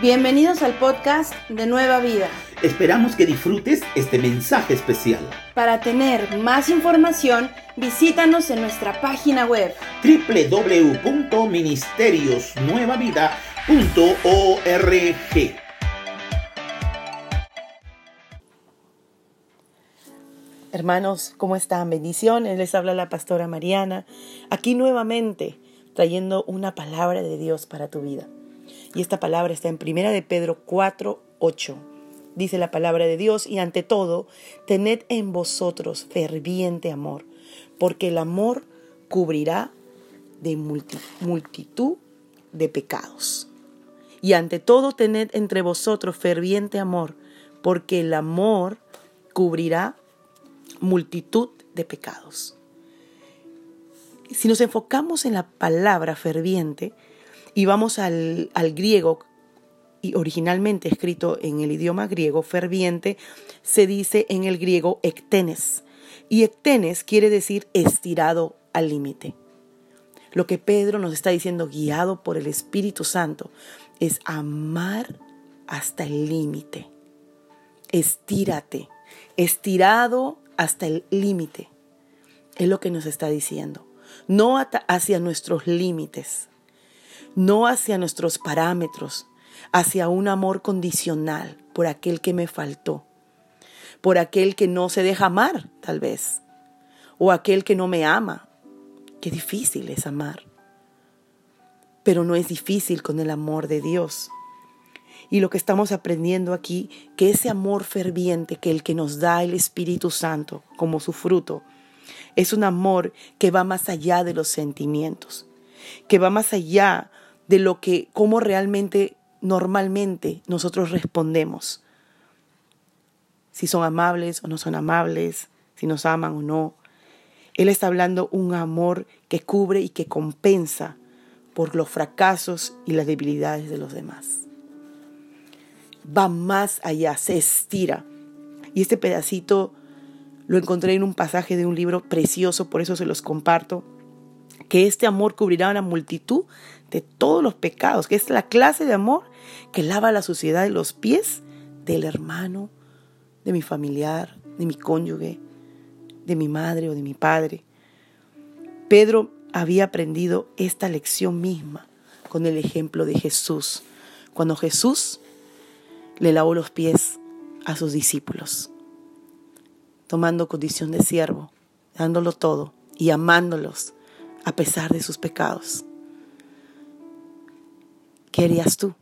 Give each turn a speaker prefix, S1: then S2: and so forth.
S1: Bienvenidos al podcast de Nueva Vida.
S2: Esperamos que disfrutes este mensaje especial.
S1: Para tener más información, visítanos en nuestra página web
S2: www.ministeriosnuevavida.org.
S3: Hermanos, ¿cómo están? Bendiciones. Les habla la pastora Mariana. Aquí nuevamente trayendo una palabra de Dios para tu vida. Y esta palabra está en Primera de Pedro 4, 8. Dice la palabra de Dios, y ante todo, tened en vosotros ferviente amor, porque el amor cubrirá de multitud de pecados. Y ante todo, tened entre vosotros ferviente amor, porque el amor cubrirá multitud de pecados. Si nos enfocamos en la palabra ferviente, y vamos al, griego, y originalmente escrito en el idioma griego ferviente, se dice en el griego ectenes. Y ectenes quiere decir estirado al límite. Lo que Pedro nos está diciendo, guiado por el Espíritu Santo, es amar hasta el límite. Estírate, estirado hasta el límite. Es lo que nos está diciendo. No hacia nuestros límites, no hacia nuestros parámetros, hacia un amor condicional por aquel que me faltó, por aquel que no se deja amar, tal vez, o aquel que no me ama. Qué difícil es amar. Pero no es difícil con el amor de Dios. Y lo que estamos aprendiendo aquí, que ese amor ferviente que el que nos da el Espíritu Santo como su fruto, es un amor que va más allá de los sentimientos, que va más allá de lo que, cómo realmente, normalmente nosotros respondemos. Si son amables o no son amables, si nos aman o no. Él está hablando un amor que cubre y que compensa por los fracasos y las debilidades de los demás. Va más allá, se estira. Y este pedacito lo encontré en un pasaje de un libro precioso, por eso se los comparto, que este amor cubrirá una multitud de todos los pecados, que es la clase de amor que lava la suciedad de los pies del hermano, de mi familiar, de mi cónyuge, de mi madre o de mi padre. Pedro había aprendido esta lección misma con el ejemplo de Jesús, cuando Jesús le lavó los pies a sus discípulos, tomando condición de siervo, dándolo todo y amándolos a pesar de sus pecados. ¿Qué harías tú?